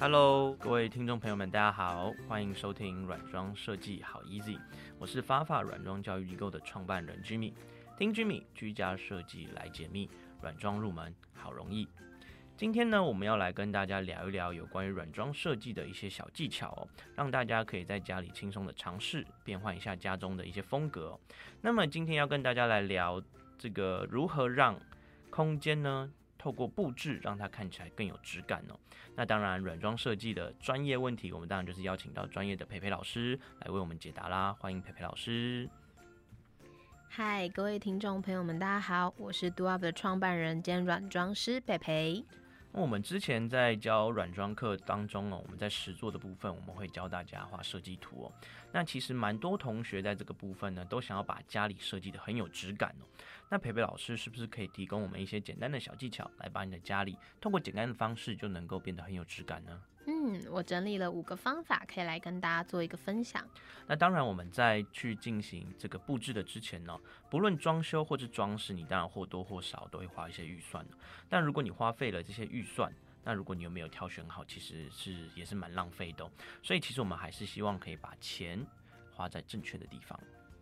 Hello，各位听众朋友们，大家好，欢迎收听软装设计好 Easy，我是发发软装教育机构的创办人 Jimmy，听 Jimmy 居家设计来解密，软装入门好容易。今天呢，我们要来跟大家聊一聊有关于软装设计的一些小技巧哦，让大家可以在家里轻松的尝试变换一下家中的一些风格。那么今天要跟大家来聊这个如何让空间呢，透过布置让它看起来更有质感哦。那当然，软装设计的专业问题，我们当然就是邀请到专业的培培老师来为我们解答啦。欢迎培培老师。嗨，各位听众朋友们，大家好，我是 Do Up 的创办人兼软装师培培。那我们之前在教软装课当中哦，我们在实作的部分，我们会教大家画设计图哦。那其实蛮多同学在这个部分呢，都想要把家里设计的很有质感哦。那培培老师是不是可以提供我们一些简单的小技巧，来把你的家里通过简单的方式就能够变得很有质感呢？嗯，我整理了五个方法，可以来跟大家做一个分享。那当然，我们在去进行这个布置的之前呢，不论装修或是装饰，你当然或多或少都会花一些预算但如果你花费了这些预算，那如果你又没有挑选好，其实是也是蛮浪费的。所以其实我们还是希望可以把钱花在正确的地方。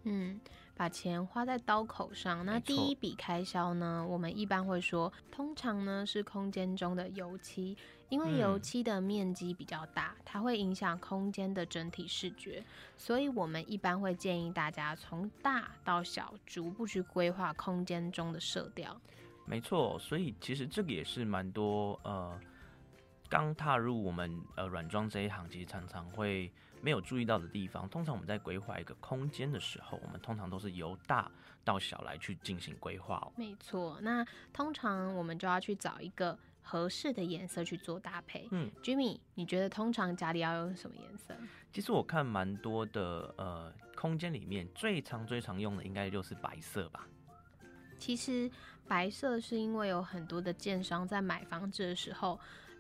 嗯，把钱花在刀口上。那第一笔开销呢，我们一般会说，通常呢是空间中的油漆，因为油漆的面积比较大，它会影响空间的整体视觉，所以我们一般会建议大家从大到小逐步去规划空间中的色调。没错，所以其实这个也是蛮多呃。刚踏入我们呃软装这一行，其实常常会没有注意到的地方。通常我们在规划一个空间的时候，我们通常都是由大到小来去进行规划哦。没错，那通常我们就要去找一个合适的颜色去做搭配。嗯，Jimmy，你觉得通常家里要用什么颜色？其实我看蛮多的呃空间里面最常最常用的应该就是白色吧。其实白色是因为有很多的建商在买房子的时候。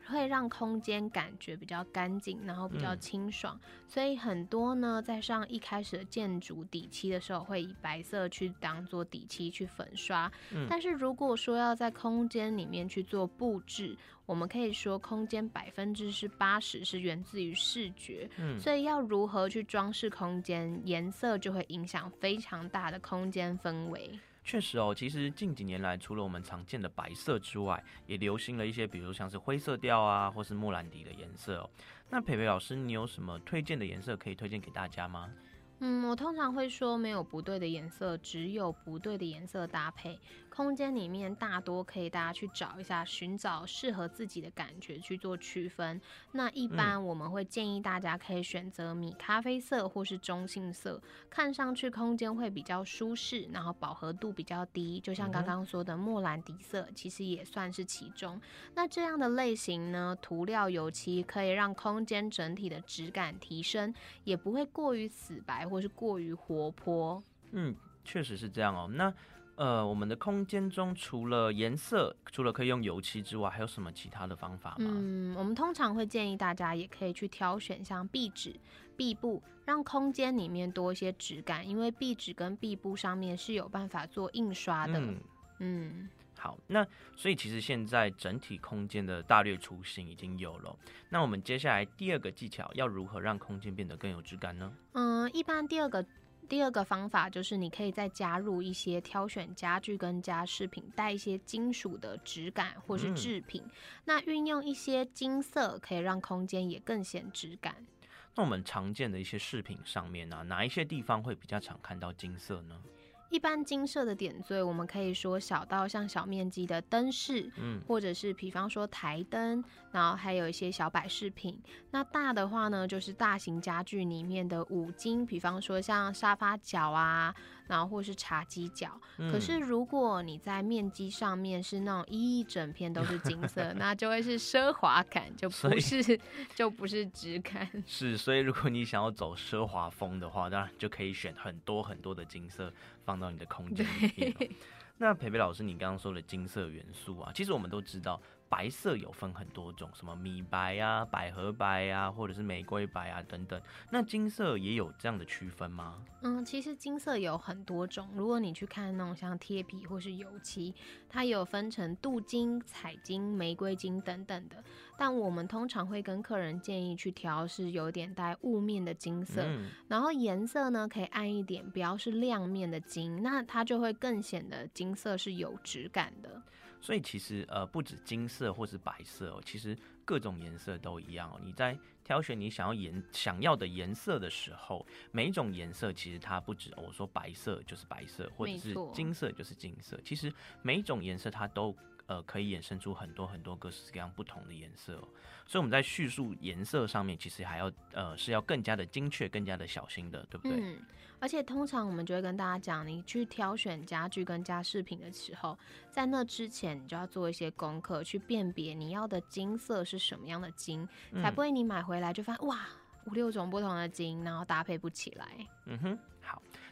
会让空间感觉比较干净，然后比较清爽，所以很多呢，在上一开始的建筑底漆的时候，会以白色去当做底漆去粉刷。但是如果说要在空间里面去做布置，我们可以说空间百分之是八十是源自于视觉，所以要如何去装饰空间，颜色就会影响非常大的空间氛围。确实哦，其实近几年来，除了我们常见的白色之外，也流行了一些，比如像是灰色调啊，或是莫兰迪的颜色哦。那培培老师，你有什么推荐的颜色可以推荐给大家吗？嗯，我通常会说没有不对的颜色，只有不对的颜色搭配。空间里面大多可以大家去找一下，寻找适合自己的感觉去做区分。那一般我们会建议大家可以选择米咖啡色或是中性色，看上去空间会比较舒适，然后饱和度比较低。就像刚刚说的莫兰迪色，其实也算是其中。那这样的类型呢，涂料油漆可以让空间整体的质感提升，也不会过于死白或是过于活泼。嗯，确实是这样哦。那呃，我们的空间中除了颜色，除了可以用油漆之外，还有什么其他的方法吗？嗯，我们通常会建议大家也可以去挑选像壁纸、壁布，让空间里面多一些质感，因为壁纸跟壁布上面是有办法做印刷的。嗯，好，那所以其实现在整体空间的大略雏形已经有了。那我们接下来第二个技巧要如何让空间变得更有质感呢？嗯，一般第二个。第二个方法就是，你可以再加入一些挑选家具跟家饰品，带一些金属的质感或是制品。那运用一些金色，可以让空间也更显质感。那我们常见的一些饰品上面呢，哪一些地方会比较常看到金色呢？一般金色的点缀，我们可以说小到像小面积的灯饰，嗯，或者是比方说台灯，然后还有一些小摆饰品。那大的话呢，就是大型家具里面的五金，比方说像沙发角啊。然后或是茶几角，可是如果你在面积上面是那种一整片都是金色，那就会是奢华感，就不是就不是质感。是，所以如果你想要走奢华风的话，当然就可以选很多很多的金色放到你的空间里面。那培培老师，你刚刚说的金色元素啊，其实我们都知道，白色有分很多种，什么米白啊、百合白啊，或者是玫瑰白啊等等。那金色也有这样的区分吗？嗯，其实金色有很多种。如果你去看那种像贴皮或是油漆，它有分成镀金、彩金、玫瑰金等等的。但我们通常会跟客人建议去调是有点带雾面的金色，然后颜色呢可以暗一点，不要是亮面的金，那它就会更显得金色是有质感的。所以其实呃不止金色或是白色哦，其实各种颜色都一样哦。你在挑选你想要颜想要的颜色的时候，每一种颜色其实它不止我说白色就是白色，或者是金色就是金色，其实每一种颜色它都。呃，可以衍生出很多很多各式各样不同的颜色，所以我们在叙述颜色上面，其实还要呃是要更加的精确、更加的小心的，对不对？嗯，而且通常我们就会跟大家讲，你去挑选家具跟家饰品的时候，在那之前你就要做一些功课，去辨别你要的金色是什么样的金，才不会你买回来就发现哇五六种不同的金，然后搭配不起来。嗯哼，好。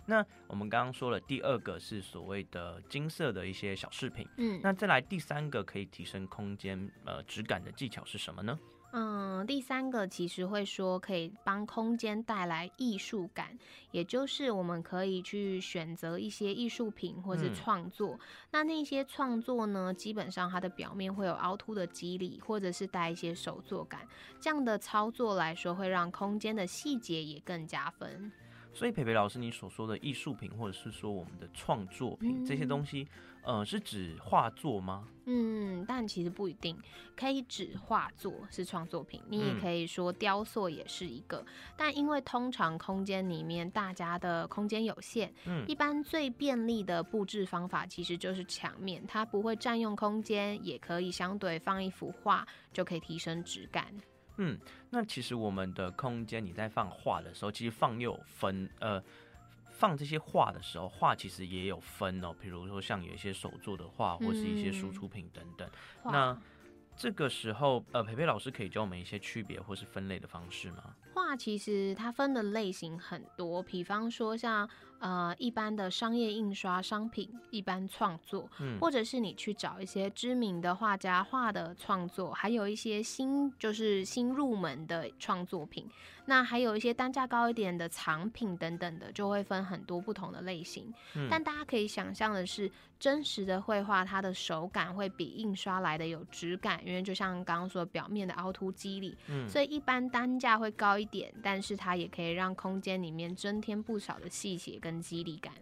那我们刚刚说了，第二个是所谓的金色的一些小饰品，嗯，那再来第三个可以提升空间呃质感的技巧是什么呢？嗯，第三个其实会说可以帮空间带来艺术感，也就是我们可以去选择一些艺术品或是创作。那那些创作呢，基本上它的表面会有凹凸的肌理，或者是带一些手作感，这样的操作来说会让空间的细节也更加分。所以，培培老师，你所说的艺术品，或者是说我们的创作品这些东西，呃，是指画作吗？嗯，但其实不一定，可以指画作是创作品，你也可以说雕塑也是一个。但因为通常空间里面大家的空间有限，嗯，一般最便利的布置方法其实就是墙面，它不会占用空间，也可以相对放一幅画，就可以提升质感。嗯，那其实我们的空间，你在放画的时候，其实放又有分，呃，放这些画的时候，画其实也有分哦。比如说像有一些手作的画，或是一些输出品等等。那这个时候，呃，培培老师可以教我们一些区别或是分类的方式吗？画其实它分的类型很多，比方说像。呃，一般的商业印刷商品，一般创作，或者是你去找一些知名的画家画的创作，还有一些新就是新入门的创作品，那还有一些单价高一点的藏品等等的，就会分很多不同的类型。但大家可以想象的是，真实的绘画它的手感会比印刷来的有质感，因为就像刚刚说表面的凹凸肌理，所以一般单价会高一点，但是它也可以让空间里面增添不少的细节跟。肌理感，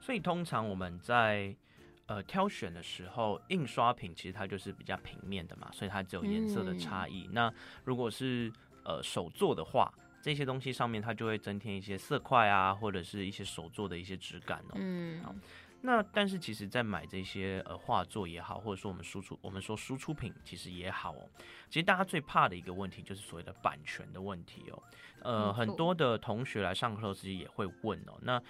所以通常我们在呃挑选的时候，印刷品其实它就是比较平面的嘛，所以它只有颜色的差异。那如果是呃手做的话，这些东西上面它就会增添一些色块啊，或者是一些手做的一些质感哦。那但是其实，在买这些呃画作也好，或者说我们输出我们说输出品其实也好哦，其实大家最怕的一个问题就是所谓的版权的问题哦。呃，很多的同学来上课的时候也会问哦。那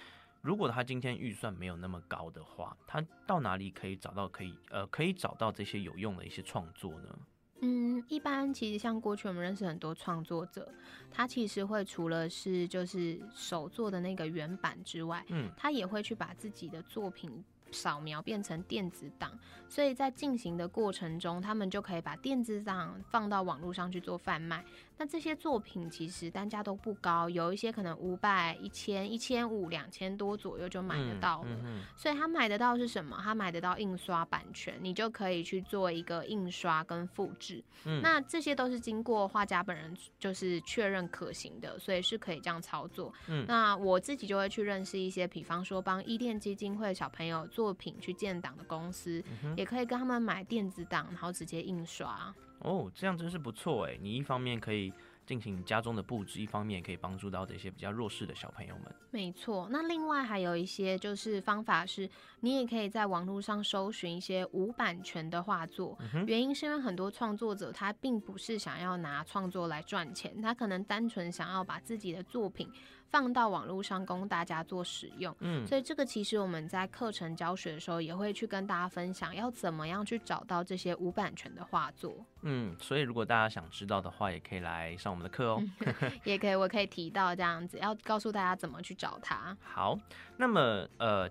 如果他今天预算没有那么高的话，他到哪里可以找到可以呃可以找到这些有用的一些创作呢？嗯，一般其实像过去我们认识很多创作者，他其实会除了是就是手做的那个原版之外，嗯，他也会去把自己的作品扫描变成电子档，所以在进行的过程中，他们就可以把电子档放到网络上去做贩卖。那这些作品其实单价都不高，有一些可能五百、一千、一千五、两千多左右就买得到了。所以他买得到是什么？他买得到印刷版权，你就可以去做一个印刷跟复制。那这些都是经过画家本人就是确认可行的，所以是可以这样操作。那我自己就会去认识一些，比方说帮伊甸基金会小朋友作品去建档的公司，也可以跟他们买电子档，然后直接印刷。哦，这样真是不错哎！你一方面可以进行家中的布置，一方面也可以帮助到这些比较弱势的小朋友们。没错，那另外还有一些就是方法是，你也可以在网络上搜寻一些无版权的画作。原因是因为很多创作者他并不是想要拿创作来赚钱，他可能单纯想要把自己的作品。放到网络上供大家做使用，嗯，所以这个其实我们在课程教学的时候也会去跟大家分享，要怎么样去找到这些无版权的画作。嗯，所以如果大家想知道的话，也可以来上我们的课哦。也可以，我可以提到这样子，要告诉大家怎么去找它。好，那么呃。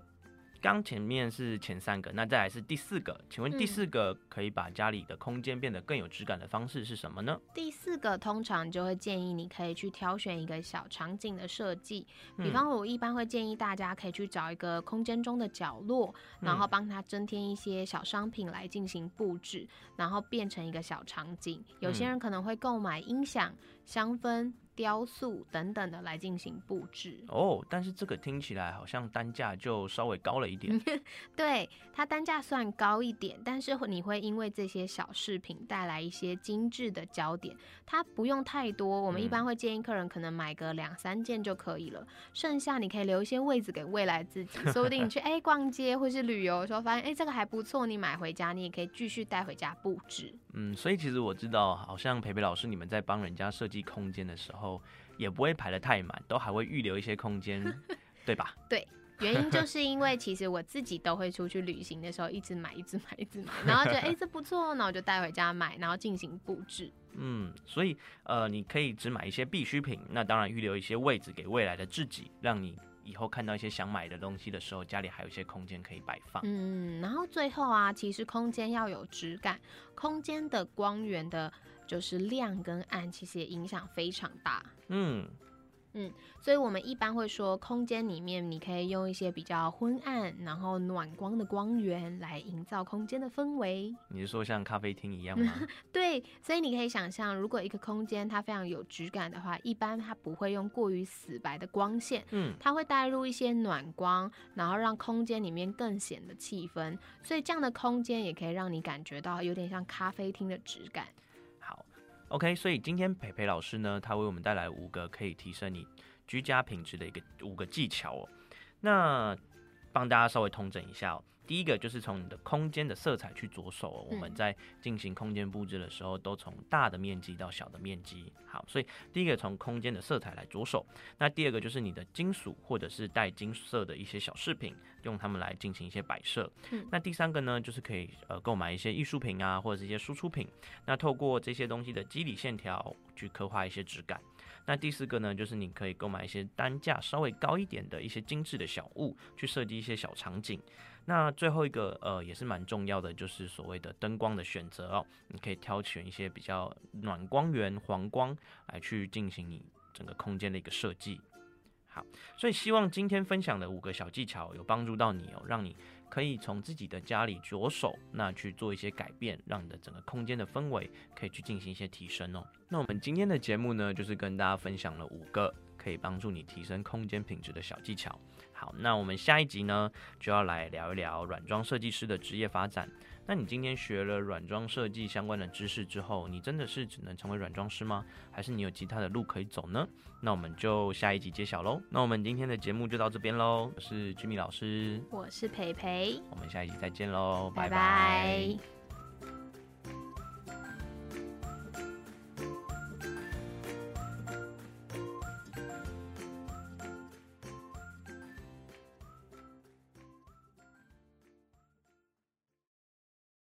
刚前面是前三个，那再来是第四个，请问第四个可以把家里的空间变得更有质感的方式是什么呢？第四个通常就会建议你可以去挑选一个小场景的设计，比方我一般会建议大家可以去找一个空间中的角落，然后帮它增添一些小商品来进行布置，然后变成一个小场景。有些人可能会购买音响、香氛。雕塑等等的来进行布置哦，但是这个听起来好像单价就稍微高了一点。对，它单价算高一点，但是你会因为这些小饰品带来一些精致的焦点。它不用太多，我们一般会建议客人可能买个两三件就可以了，剩下你可以留一些位置给未来自己，说不定你去 哎逛街或是旅游的时候发现哎这个还不错，你买回家你也可以继续带回家布置。嗯，所以其实我知道，好像培培老师你们在帮人家设计空间的时候。也不会排的太满，都还会预留一些空间，对吧？对，原因就是因为其实我自己都会出去旅行的时候，一直买，一直买，一直买，然后觉得哎这不错，那我就带回家买，然后进行布置。嗯，所以呃你可以只买一些必需品，那当然预留一些位置给未来的自己，让你以后看到一些想买的东西的时候，家里还有一些空间可以摆放。嗯，然后最后啊，其实空间要有质感，空间的光源的。就是亮跟暗，其实也影响非常大。嗯嗯，所以我们一般会说，空间里面你可以用一些比较昏暗，然后暖光的光源来营造空间的氛围。你是说像咖啡厅一样吗？对，所以你可以想象，如果一个空间它非常有质感的话，一般它不会用过于死白的光线，嗯，它会带入一些暖光，然后让空间里面更显得气氛。所以这样的空间也可以让你感觉到有点像咖啡厅的质感。OK，所以今天培培老师呢，他为我们带来五个可以提升你居家品质的一个五个技巧哦。那帮大家稍微通整一下哦。第一个就是从你的空间的色彩去着手，我们在进行空间布置的时候，都从大的面积到小的面积。好，所以第一个从空间的色彩来着手。那第二个就是你的金属或者是带金色的一些小饰品，用它们来进行一些摆设。嗯那第三个呢，就是可以呃购买一些艺术品啊，或者是一些输出品。那透过这些东西的肌理线条去刻画一些质感。那第四个呢，就是你可以购买一些单价稍微高一点的一些精致的小物，去设计一些小场景。那最后一个呃也是蛮重要的，就是所谓的灯光的选择哦，你可以挑选一些比较暖光源、黄光来去进行你整个空间的一个设计。好，所以希望今天分享的五个小技巧有帮助到你哦，让你可以从自己的家里着手，那去做一些改变，让你的整个空间的氛围可以去进行一些提升哦。那我们今天的节目呢，就是跟大家分享了五个可以帮助你提升空间品质的小技巧。好，那我们下一集呢，就要来聊一聊软装设计师的职业发展。那你今天学了软装设计相关的知识之后，你真的是只能成为软装师吗？还是你有其他的路可以走呢？那我们就下一集揭晓喽。那我们今天的节目就到这边喽。我是 Jimmy 老师，我是培培，我们下一集再见喽，拜拜。